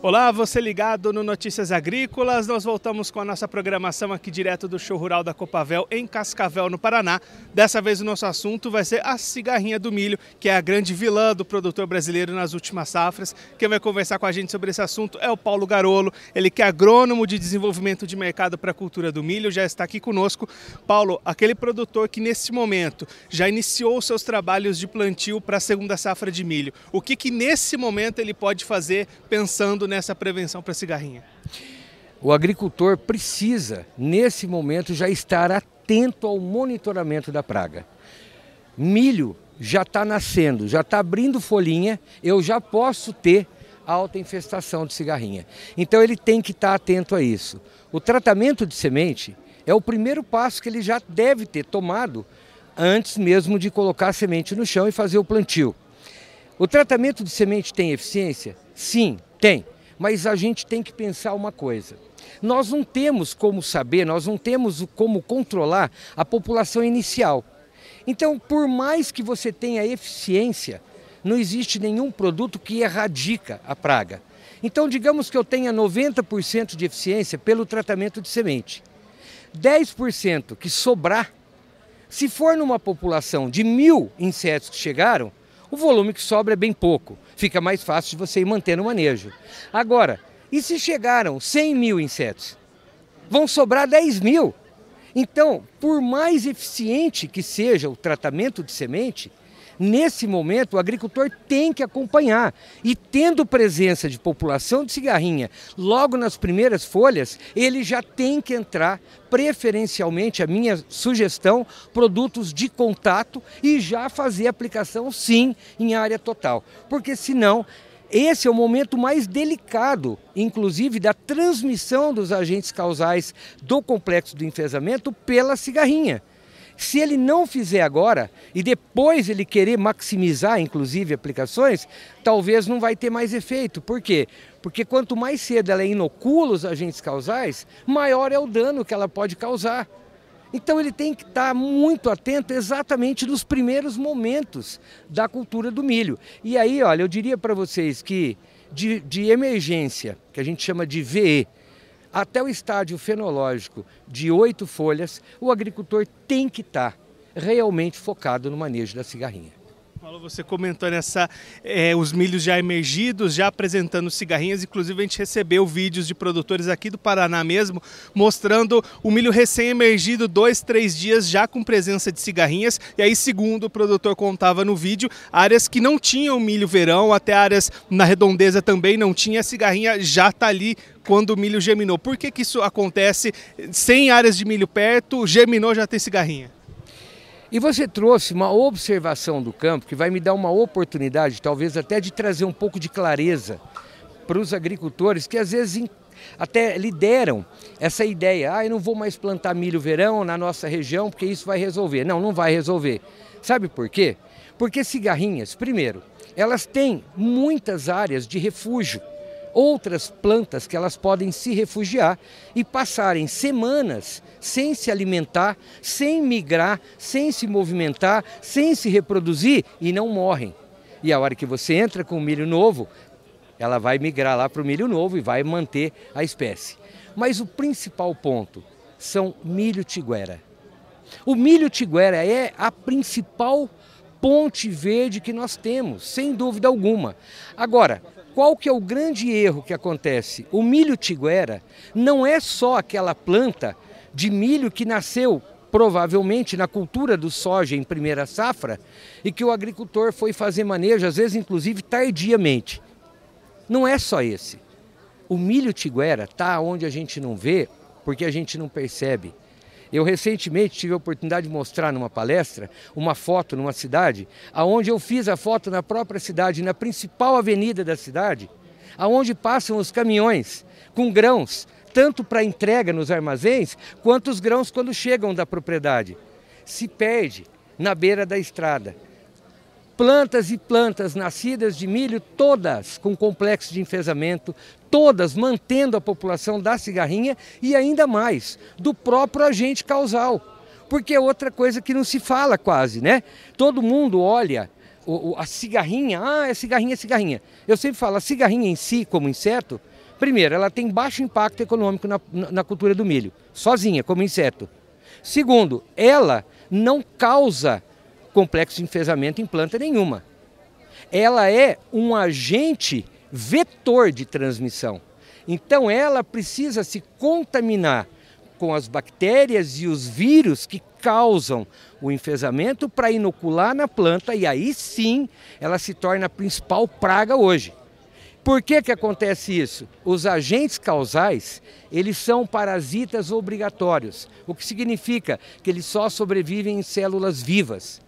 Olá, você ligado no Notícias Agrícolas. Nós voltamos com a nossa programação aqui direto do show rural da Copavel em Cascavel, no Paraná. Dessa vez o nosso assunto vai ser a cigarrinha do milho, que é a grande vilã do produtor brasileiro nas últimas safras. Quem vai conversar com a gente sobre esse assunto é o Paulo Garolo, ele que é agrônomo de desenvolvimento de mercado para a cultura do milho, já está aqui conosco. Paulo, aquele produtor que nesse momento já iniciou seus trabalhos de plantio para a segunda safra de milho. O que que nesse momento ele pode fazer pensando nessa prevenção para cigarrinha? O agricultor precisa, nesse momento, já estar atento ao monitoramento da praga. Milho já está nascendo, já está abrindo folhinha, eu já posso ter alta infestação de cigarrinha. Então ele tem que estar tá atento a isso. O tratamento de semente é o primeiro passo que ele já deve ter tomado antes mesmo de colocar a semente no chão e fazer o plantio. O tratamento de semente tem eficiência? Sim, tem. Mas a gente tem que pensar uma coisa. Nós não temos como saber, nós não temos como controlar a população inicial. Então, por mais que você tenha eficiência, não existe nenhum produto que erradica a praga. Então, digamos que eu tenha 90% de eficiência pelo tratamento de semente. 10% que sobrar, se for numa população de mil insetos que chegaram, o volume que sobra é bem pouco. Fica mais fácil de você ir mantendo o manejo. Agora, e se chegaram 100 mil insetos? Vão sobrar 10 mil. Então, por mais eficiente que seja o tratamento de semente, Nesse momento, o agricultor tem que acompanhar e, tendo presença de população de cigarrinha logo nas primeiras folhas, ele já tem que entrar, preferencialmente, a minha sugestão, produtos de contato e já fazer aplicação, sim, em área total. Porque senão esse é o momento mais delicado, inclusive, da transmissão dos agentes causais do complexo do enfesamento pela cigarrinha. Se ele não fizer agora e depois ele querer maximizar, inclusive, aplicações, talvez não vai ter mais efeito. Por quê? Porque quanto mais cedo ela inocula os agentes causais, maior é o dano que ela pode causar. Então ele tem que estar muito atento exatamente nos primeiros momentos da cultura do milho. E aí, olha, eu diria para vocês que de, de emergência, que a gente chama de VE, até o estádio fenológico de oito folhas, o agricultor tem que estar realmente focado no manejo da cigarrinha. Paulo, você comentou nessa é, os milhos já emergidos, já apresentando cigarrinhas. Inclusive, a gente recebeu vídeos de produtores aqui do Paraná mesmo, mostrando o milho recém-emergido, dois, três dias já com presença de cigarrinhas. E aí, segundo o produtor contava no vídeo, áreas que não tinham milho verão, até áreas na redondeza também não tinha, a cigarrinha já está ali quando o milho germinou. Por que, que isso acontece sem áreas de milho perto, germinou, já tem cigarrinha? E você trouxe uma observação do campo que vai me dar uma oportunidade, talvez até de trazer um pouco de clareza para os agricultores que às vezes até lideram essa ideia, ah, eu não vou mais plantar milho verão na nossa região porque isso vai resolver. Não, não vai resolver. Sabe por quê? Porque cigarrinhas, primeiro, elas têm muitas áreas de refúgio outras plantas que elas podem se refugiar e passarem semanas sem se alimentar, sem migrar, sem se movimentar, sem se reproduzir e não morrem. E a hora que você entra com o milho novo, ela vai migrar lá para o milho novo e vai manter a espécie. Mas o principal ponto são milho tiguera. O milho tiguera é a principal ponte verde que nós temos, sem dúvida alguma. Agora, qual que é o grande erro que acontece? O milho tiguera não é só aquela planta de milho que nasceu provavelmente na cultura do soja em primeira safra e que o agricultor foi fazer manejo, às vezes inclusive tardiamente. Não é só esse. O milho tiguera está onde a gente não vê porque a gente não percebe. Eu recentemente tive a oportunidade de mostrar numa palestra uma foto numa cidade, aonde eu fiz a foto na própria cidade, na principal avenida da cidade, aonde passam os caminhões com grãos, tanto para entrega nos armazéns, quanto os grãos quando chegam da propriedade. Se perde na beira da estrada plantas e plantas nascidas de milho, todas com complexo de enfesamento, todas mantendo a população da cigarrinha e ainda mais do próprio agente causal. Porque é outra coisa que não se fala quase, né? Todo mundo olha a cigarrinha, ah, é cigarrinha, é cigarrinha. Eu sempre falo, a cigarrinha em si, como inseto, Primeiro, ela tem baixo impacto econômico na, na cultura do milho, sozinha, como inseto. Segundo, ela não causa complexo de enfesamento em planta nenhuma. Ela é um agente vetor de transmissão. Então ela precisa se contaminar com as bactérias e os vírus que causam o enfesamento para inocular na planta e aí sim ela se torna a principal praga hoje. Por que, que acontece isso? Os agentes causais, eles são parasitas obrigatórios, o que significa que eles só sobrevivem em células vivas.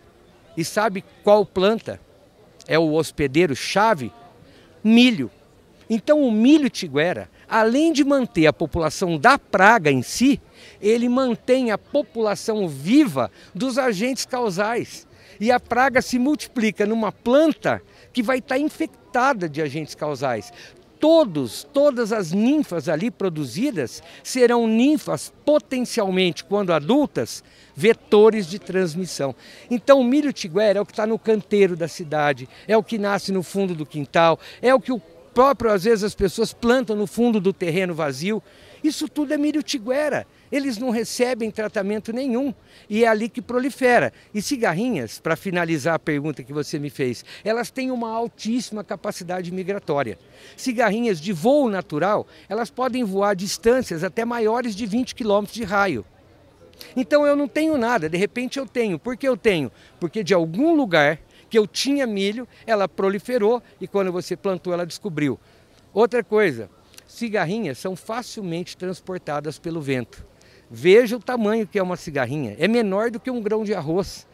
E sabe qual planta é o hospedeiro chave? Milho. Então o milho tiguera, além de manter a população da praga em si, ele mantém a população viva dos agentes causais. E a praga se multiplica numa planta que vai estar infectada de agentes causais. Todos, todas as ninfas ali produzidas serão ninfas potencialmente, quando adultas, vetores de transmissão. Então o milho tiguera é o que está no canteiro da cidade, é o que nasce no fundo do quintal, é o que o próprio, às vezes, as pessoas plantam no fundo do terreno vazio. Isso tudo é milho tiguera. Eles não recebem tratamento nenhum e é ali que prolifera. E cigarrinhas, para finalizar a pergunta que você me fez, elas têm uma altíssima capacidade migratória. Cigarrinhas de voo natural, elas podem voar distâncias até maiores de 20 quilômetros de raio. Então eu não tenho nada, de repente eu tenho. Por que eu tenho? Porque de algum lugar que eu tinha milho, ela proliferou e quando você plantou ela descobriu. Outra coisa, cigarrinhas são facilmente transportadas pelo vento. Veja o tamanho que é uma cigarrinha, é menor do que um grão de arroz.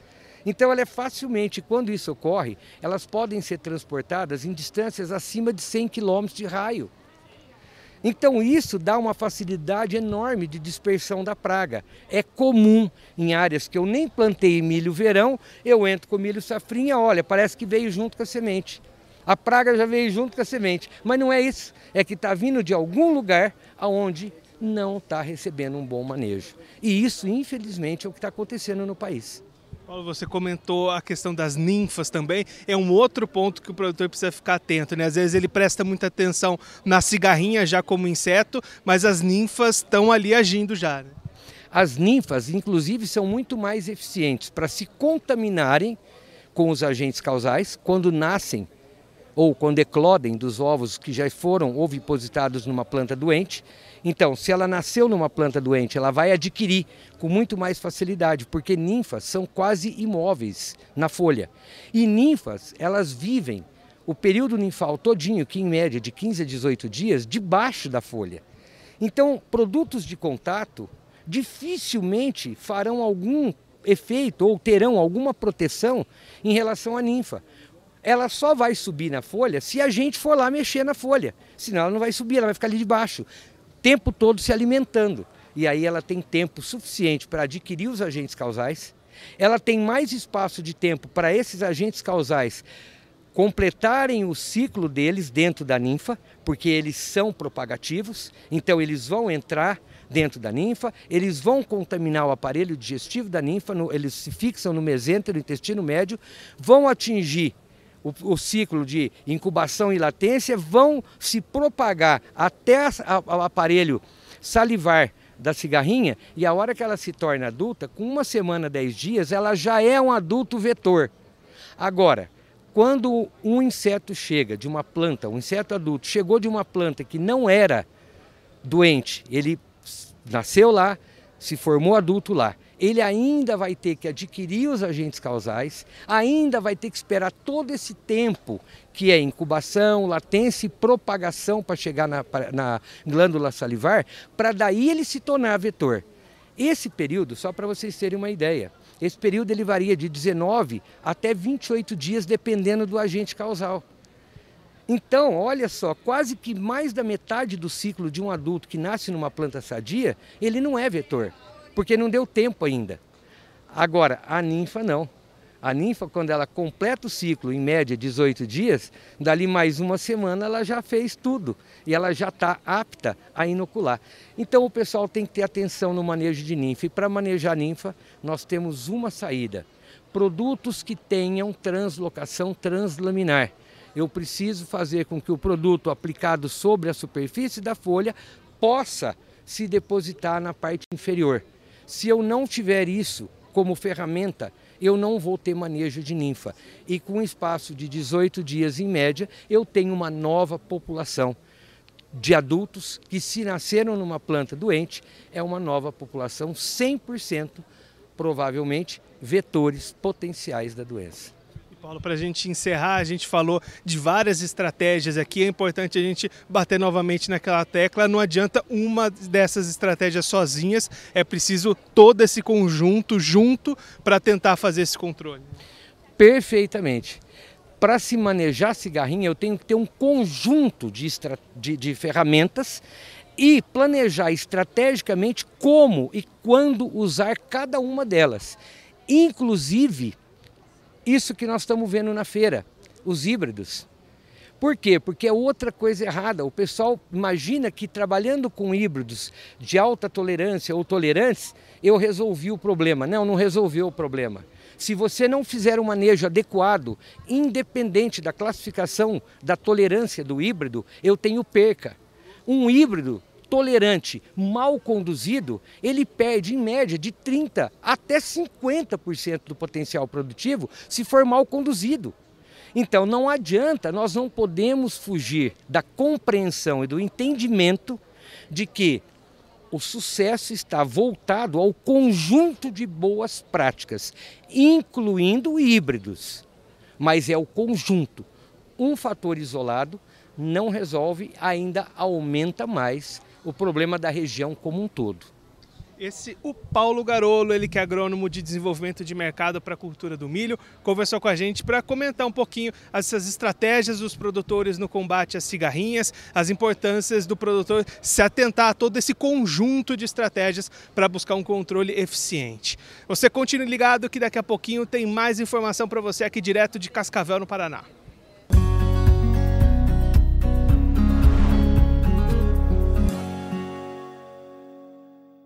Então ela é facilmente, quando isso ocorre, elas podem ser transportadas em distâncias acima de 100 km de raio. Então isso dá uma facilidade enorme de dispersão da praga. É comum em áreas que eu nem plantei milho verão, eu entro com milho safrinha, olha, parece que veio junto com a semente. A praga já veio junto com a semente, mas não é isso. É que está vindo de algum lugar aonde não está recebendo um bom manejo. E isso, infelizmente, é o que está acontecendo no país. Paulo, você comentou a questão das ninfas também. É um outro ponto que o produtor precisa ficar atento, né? Às vezes ele presta muita atenção na cigarrinha já como inseto, mas as ninfas estão ali agindo já. Né? As ninfas, inclusive, são muito mais eficientes para se contaminarem com os agentes causais quando nascem ou quando eclodem dos ovos que já foram ovipositados numa planta doente. Então, se ela nasceu numa planta doente, ela vai adquirir com muito mais facilidade, porque ninfas são quase imóveis na folha. E ninfas, elas vivem o período ninfal todinho, que em média de 15 a 18 dias, debaixo da folha. Então, produtos de contato dificilmente farão algum efeito ou terão alguma proteção em relação à ninfa ela só vai subir na folha se a gente for lá mexer na folha. Senão ela não vai subir, ela vai ficar ali debaixo, o tempo todo se alimentando. E aí ela tem tempo suficiente para adquirir os agentes causais, ela tem mais espaço de tempo para esses agentes causais completarem o ciclo deles dentro da ninfa, porque eles são propagativos, então eles vão entrar dentro da ninfa, eles vão contaminar o aparelho digestivo da ninfa, no, eles se fixam no mesêntero, no intestino médio, vão atingir o, o, ciclo de incubação e latência vão se propagar até o aparelho salivar da cigarrinha e a hora que ela se torna adulta, com uma semana, dez dias, ela já é um adulto vetor. Agora, quando um inseto chega de uma planta, um inseto adulto chegou de uma planta que não era doente, ele nasceu lá, se formou adulto lá ele ainda vai ter que adquirir os agentes causais, ainda vai ter que esperar todo esse tempo que é incubação, latência e propagação para chegar na, na glândula salivar, para daí ele se tornar vetor. Esse período, só para vocês terem uma ideia, esse período ele varia de 19 até 28 dias, dependendo do agente causal. Então, olha só, quase que mais da metade do ciclo de um adulto que nasce numa planta sadia, ele não é vetor porque não deu tempo ainda. Agora, a ninfa não. A ninfa, quando ela completa o ciclo, em média 18 dias, dali mais uma semana ela já fez tudo e ela já está apta a inocular. Então o pessoal tem que ter atenção no manejo de ninfa. E para manejar ninfa, nós temos uma saída: produtos que tenham translocação translaminar Eu preciso fazer com que o produto aplicado sobre a superfície da folha possa se depositar na parte inferior. Se eu não tiver isso como ferramenta, eu não vou ter manejo de ninfa. E com um espaço de 18 dias em média, eu tenho uma nova população de adultos que, se nasceram numa planta doente, é uma nova população 100% provavelmente vetores potenciais da doença. Paulo, para a gente encerrar, a gente falou de várias estratégias aqui. É importante a gente bater novamente naquela tecla. Não adianta uma dessas estratégias sozinhas, é preciso todo esse conjunto junto para tentar fazer esse controle. Perfeitamente. Para se manejar cigarrinha, eu tenho que ter um conjunto de, de, de ferramentas e planejar estrategicamente como e quando usar cada uma delas. Inclusive, isso que nós estamos vendo na feira, os híbridos. Por quê? Porque é outra coisa errada. O pessoal imagina que trabalhando com híbridos de alta tolerância ou tolerantes, eu resolvi o problema. Não, não resolveu o problema. Se você não fizer um manejo adequado, independente da classificação da tolerância do híbrido, eu tenho perca. Um híbrido tolerante, mal conduzido, ele perde em média de 30 até 50% do potencial produtivo se for mal conduzido. Então não adianta, nós não podemos fugir da compreensão e do entendimento de que o sucesso está voltado ao conjunto de boas práticas, incluindo híbridos. Mas é o conjunto. Um fator isolado não resolve, ainda aumenta mais o problema da região como um todo. Esse o Paulo Garolo, ele que é agrônomo de desenvolvimento de mercado para a cultura do milho, conversou com a gente para comentar um pouquinho essas estratégias dos produtores no combate às cigarrinhas, as importâncias do produtor se atentar a todo esse conjunto de estratégias para buscar um controle eficiente. Você continue ligado que daqui a pouquinho tem mais informação para você aqui direto de Cascavel, no Paraná.